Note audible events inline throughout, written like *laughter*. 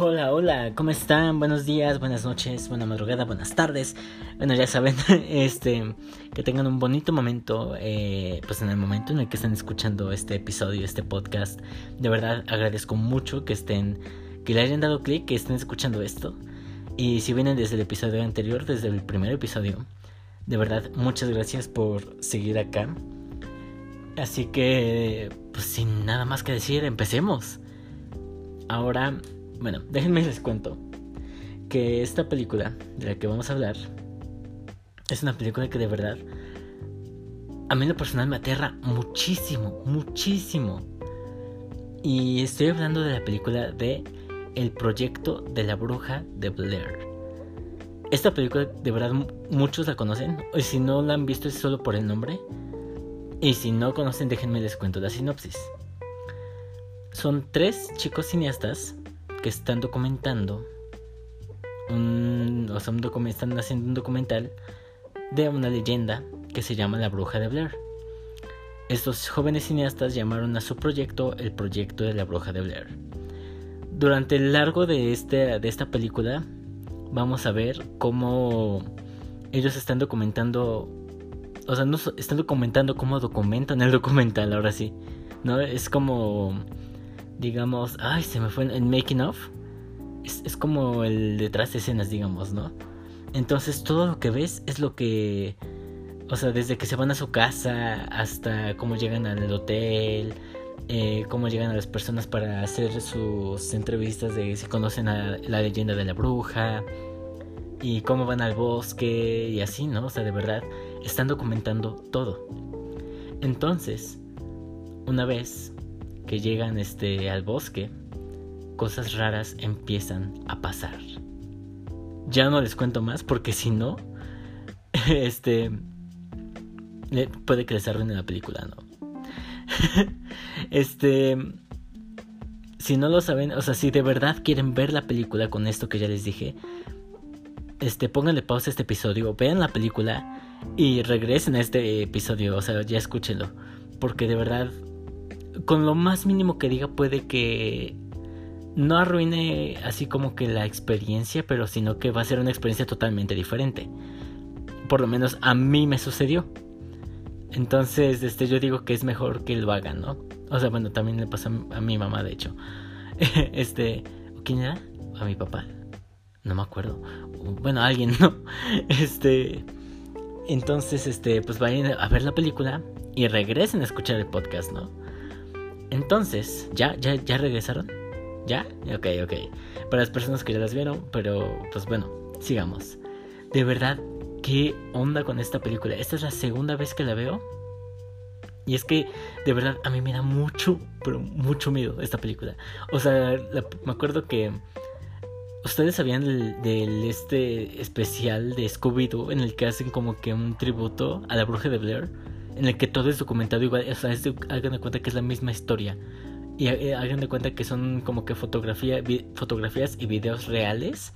Hola, hola, ¿cómo están? Buenos días, buenas noches, buena madrugada, buenas tardes. Bueno, ya saben, *laughs* este, que tengan un bonito momento, eh, pues en el momento en el que estén escuchando este episodio, este podcast. De verdad, agradezco mucho que estén, que le hayan dado clic, que estén escuchando esto. Y si vienen desde el episodio anterior, desde el primer episodio, de verdad, muchas gracias por seguir acá. Así que, pues sin nada más que decir, empecemos. Ahora bueno, déjenme les cuento que esta película de la que vamos a hablar es una película que de verdad a mí en lo personal me aterra muchísimo, muchísimo. Y estoy hablando de la película de El proyecto de la bruja de Blair. Esta película de verdad muchos la conocen, y si no la han visto es solo por el nombre. Y si no conocen, déjenme les cuento la sinopsis. Son tres chicos cineastas que están documentando un, o sea, están haciendo un documental de una leyenda que se llama La Bruja de Blair. Estos jóvenes cineastas llamaron a su proyecto el proyecto de la Bruja de Blair. Durante el largo de, este, de esta película vamos a ver cómo ellos están documentando, o sea, no están documentando cómo documentan el documental, ahora sí, ¿no? Es como digamos, ay, se me fue el making of. Es, como el detrás de escenas, digamos, ¿no? Entonces todo lo que ves es lo que... O sea, desde que se van a su casa hasta cómo llegan al hotel, eh, cómo llegan a las personas para hacer sus entrevistas de si conocen a la leyenda de la bruja y cómo van al bosque y así, ¿no? O sea, de verdad, están documentando todo. Entonces, una vez que llegan este, al bosque, cosas raras empiezan a pasar. Ya no les cuento más porque si no, *laughs* este, puede que les arruine la película, ¿no? *laughs* este, si no lo saben, o sea, si de verdad quieren ver la película con esto que ya les dije, este, pónganle pausa a este episodio, vean la película y regresen a este episodio, o sea, ya escúchenlo, porque de verdad con lo más mínimo que diga puede que no arruine así como que la experiencia, pero sino que va a ser una experiencia totalmente diferente. Por lo menos a mí me sucedió. Entonces, este, yo digo que es mejor que lo hagan, ¿no? O sea, bueno, también le pasa a mi mamá, de hecho. *laughs* este, ¿quién era? A mi papá. No me acuerdo. Bueno, alguien, ¿no? *laughs* Este, entonces, este, pues vayan a ver la película y regresen a escuchar el podcast, ¿no? Entonces, ¿ya, ya, ya regresaron? ¿Ya? Ok, ok. Para las personas que ya las vieron, pero pues bueno, sigamos. De verdad, ¿qué onda con esta película? Esta es la segunda vez que la veo. Y es que, de verdad, a mí me da mucho, pero mucho miedo esta película. O sea, me acuerdo que... ¿Ustedes sabían del, del, este especial de Scooby-Doo en el que hacen como que un tributo a la bruja de Blair? En el que todo es documentado igual, o sea, hagan de cuenta que es la misma historia. Y eh, hagan de cuenta que son como que fotografía, fotografías y videos reales,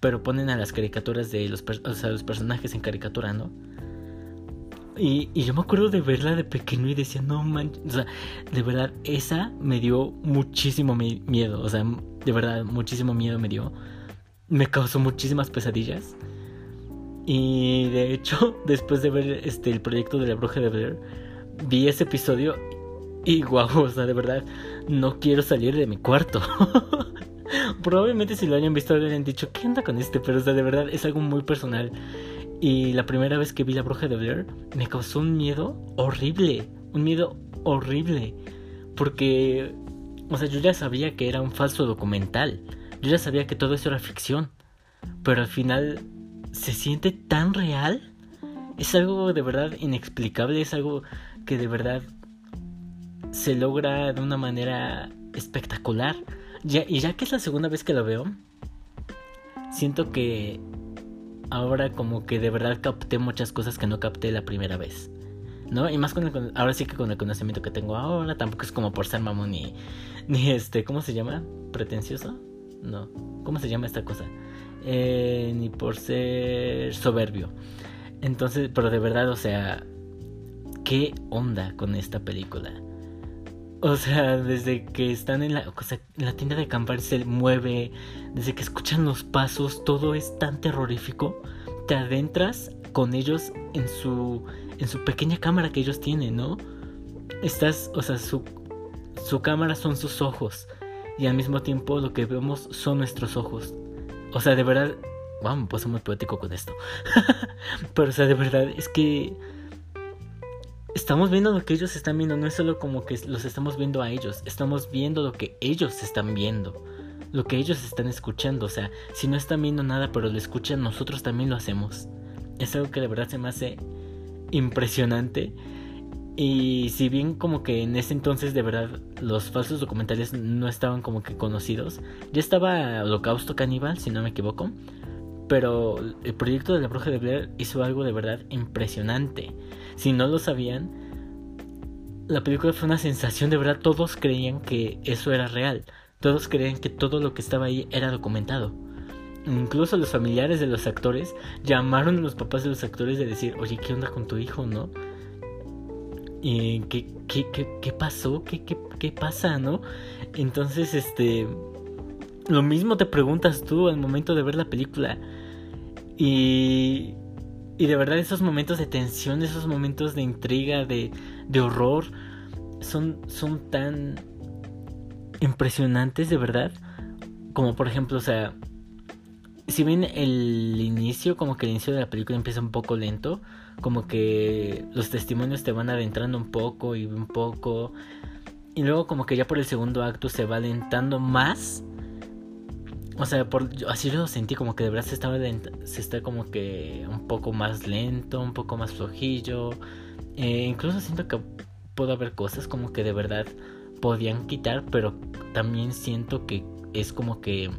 pero ponen a las caricaturas de los, o sea, los personajes en caricatura, ¿no? Y, y, yo me acuerdo de verla de pequeño y decía, no manches, o sea, de verdad, esa me dio muchísimo miedo, o sea, de verdad, muchísimo miedo me dio. Me causó muchísimas pesadillas. Y de hecho, *laughs* después de ver este el proyecto de la bruja de Blair, vi ese episodio y *laughs* guau, o sea, de verdad, no quiero salir de mi cuarto. *laughs* Probablemente si lo hayan visto habrían dicho, ¿qué onda con este? Pero o sea, de verdad es algo muy personal. Y la primera vez que vi la bruja de Blair me causó un miedo horrible, un miedo horrible. Porque, o sea, yo ya sabía que era un falso documental. Yo ya sabía que todo eso era ficción. Pero al final se siente tan real. Es algo de verdad inexplicable, es algo que de verdad se logra de una manera espectacular. Ya, y ya que es la segunda vez que lo veo, siento que ahora como que de verdad capté muchas cosas que no capté la primera vez. ¿No? Y más con el, ahora sí que con el conocimiento que tengo ahora, tampoco es como por ser mamón ni, ni este, ¿cómo se llama? ¿Pretencioso? No, ¿cómo se llama esta cosa? Eh, ni por ser soberbio. Entonces, pero de verdad, o sea, ¿qué onda con esta película? O sea, desde que están en la, en la tienda de acampar se mueve, desde que escuchan los pasos, todo es tan terrorífico. Te adentras con ellos en su, en su pequeña cámara que ellos tienen, ¿no? Estás, o sea, su, su cámara son sus ojos y al mismo tiempo lo que vemos son nuestros ojos. O sea, de verdad, wow, puse muy poético con esto. *laughs* Pero, o sea, de verdad, es que estamos viendo lo que ellos están viendo, no es solo como que los estamos viendo a ellos, estamos viendo lo que ellos están viendo, lo que ellos están escuchando, o sea, si no están viendo nada pero lo escuchan, nosotros también lo hacemos. Es algo que de verdad se me hace impresionante. Y si bien como que en ese entonces de verdad los falsos documentales no estaban como que conocidos, ya estaba Holocausto Caníbal, si no me equivoco, pero el proyecto de la bruja de Blair hizo algo de verdad impresionante. Si no lo sabían, la película fue una sensación, de verdad todos creían que eso era real, todos creían que todo lo que estaba ahí era documentado. Incluso los familiares de los actores llamaron a los papás de los actores de decir, oye, ¿qué onda con tu hijo, no? ¿Y qué, qué, qué, qué pasó? ¿Qué, qué, ¿Qué pasa, no? Entonces, este... Lo mismo te preguntas tú al momento de ver la película. Y y de verdad esos momentos de tensión, esos momentos de intriga, de, de horror, son, son tan impresionantes de verdad. Como por ejemplo, o sea, si bien el inicio, como que el inicio de la película empieza un poco lento, como que los testimonios te van adentrando un poco y un poco, y luego como que ya por el segundo acto se va alentando más o sea, por, así lo sentí como que de verdad se estaba se está como que un poco más lento, un poco más flojillo. Eh, incluso siento que puedo haber cosas como que de verdad podían quitar, pero también siento que es como que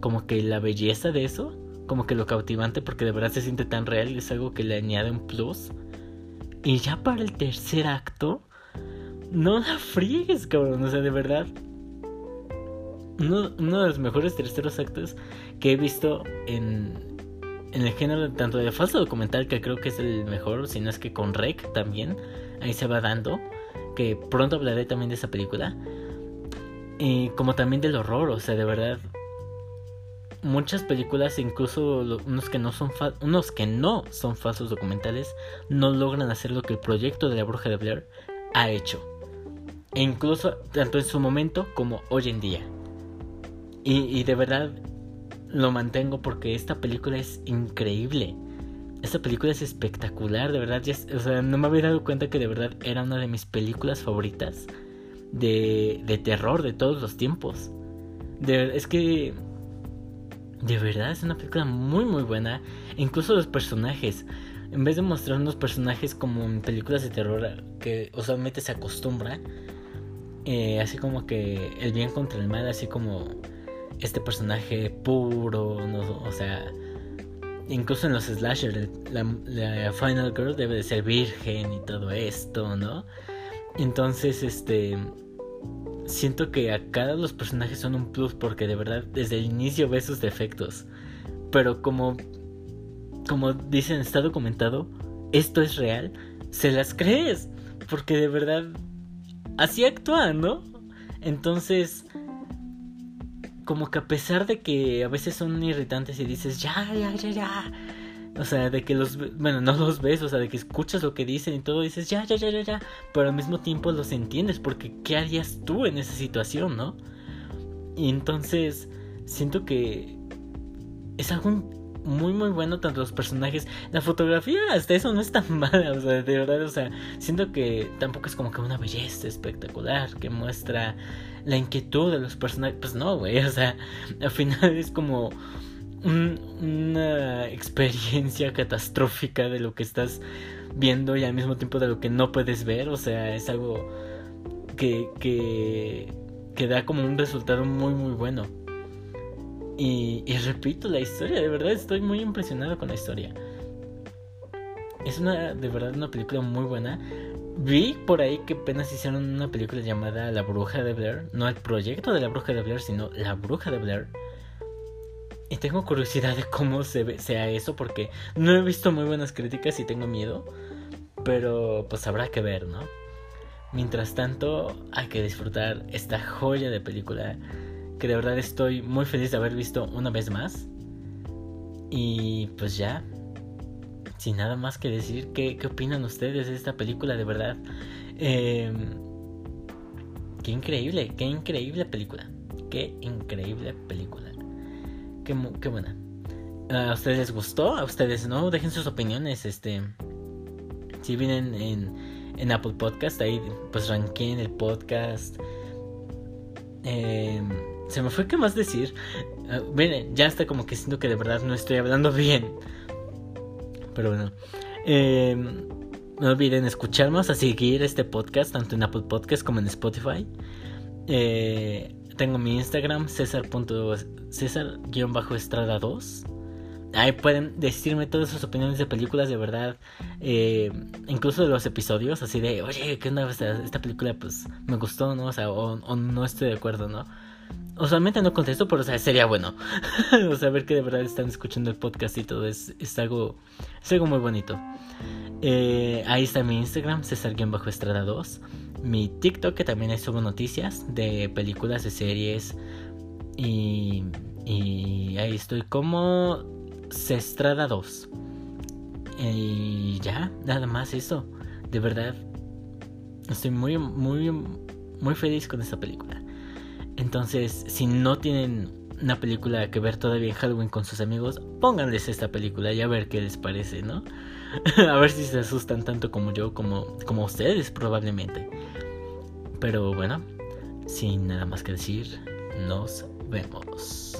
como que la belleza de eso, como que lo cautivante porque de verdad se siente tan real y es algo que le añade un plus. Y ya para el tercer acto, no la friegues, cabrón, o sea, de verdad uno, de los mejores terceros actos que he visto en, en el género tanto de falso documental, que creo que es el mejor, si no es que con Rec también, ahí se va dando, que pronto hablaré también de esa película, y como también del horror, o sea, de verdad, muchas películas, incluso unos que no son unos que no son falsos documentales, no logran hacer lo que el proyecto de la bruja de Blair ha hecho. E incluso tanto en su momento como hoy en día. Y, de verdad lo mantengo porque esta película es increíble. Esta película es espectacular, de verdad. o sea, no me había dado cuenta que de verdad era una de mis películas favoritas de, de terror de todos los tiempos. Es que de verdad es una película muy muy buena. Incluso los personajes. En vez de mostrar unos personajes como en películas de terror que usualmente se acostumbra. Eh, así como que el bien contra el mal, así como este personaje puro, o sea, incluso en los slashers, la, Final Girl debe de ser virgen y todo esto, ¿no? Entonces, este, siento que a cada los personajes son un plus porque de verdad desde el inicio ves sus defectos, pero como, como dicen, está documentado, esto es real, se las crees, porque de verdad así actúan, ¿no? Entonces, como que a pesar de que a veces son irritantes y dices, ya, ya, ya, ya. O sea, de que los, bueno, no los ves, o sea, de que escuchas lo que dicen y todo, dices, ya, ya, ya, ya, ya. Pero al mismo tiempo los entiendes, porque ¿qué harías tú en esa situación, no? Y entonces, siento que es algo muy, muy bueno, tanto los personajes. La fotografía, hasta eso no es tan *laughs* mala, o sea, de verdad, o sea, siento que tampoco es como que una belleza espectacular que muestra la inquietud de los personajes. Pues no, güey, o sea, al final es como una experiencia *laughs* catastrófica de lo que estás viendo y al mismo tiempo de lo que no puedes ver, o sea, es algo que, que, que da como un resultado muy, muy bueno. Y, y repito, la historia, de verdad estoy muy impresionado con la historia. Es una, de verdad, una película muy buena. Vi por ahí que apenas hicieron una película llamada La Bruja de Blair. No el proyecto de La Bruja de Blair, sino La Bruja de Blair. Y tengo curiosidad de cómo sea eso, porque no he visto muy buenas críticas y tengo miedo. Pero pues habrá que ver, ¿no? Mientras tanto, hay que disfrutar esta joya de película que de verdad estoy muy feliz de haber visto una vez más. Y pues ya, sin nada más que decir, ¿qué, qué opinan ustedes de esta película? De verdad, eh, qué increíble, qué increíble película. Qué increíble película. Qué, buena. ¿A ustedes les gustó? ¿A ustedes no? Dejen sus opiniones. Este. Si vienen en, Apple Podcast, ahí pues ranqueen el podcast. Eh, se me fue qué más decir. Uh, ya está como que siento que de verdad no estoy hablando *laughs* bien. Pero bueno. Eh, no olviden escucharnos, a seguir este podcast, tanto en Apple Podcast como en Spotify. Eh, tengo mi Instagram, César-Estrada 2. Ahí pueden decirme todas sus opiniones de películas, de verdad. Eh, incluso de los episodios, así de, oye, ¿qué onda? Esta, esta película, pues, me gustó, ¿no? O no estoy de acuerdo, ¿no? Usualmente no contesto, pero o sea, sería bueno. *laughs* o sea, ver que de verdad están escuchando el podcast y todo es, es, algo, es algo muy bonito. Eh, ahí está mi Instagram, César-Estrada 2. Mi TikTok, que también subo noticias de películas, de series. Y, ahí estoy como Cestrada 2. Y ya, nada más eso. De verdad, estoy muy, muy, muy feliz con esta película. Entonces, si no tienen una película que ver todavía en Halloween con sus amigos, pónganles esta película y a ver qué les parece, ¿no? *laughs* a ver si se asustan tanto como yo, como, como ustedes probablemente. Pero bueno, sin nada más que decir, nos vemos.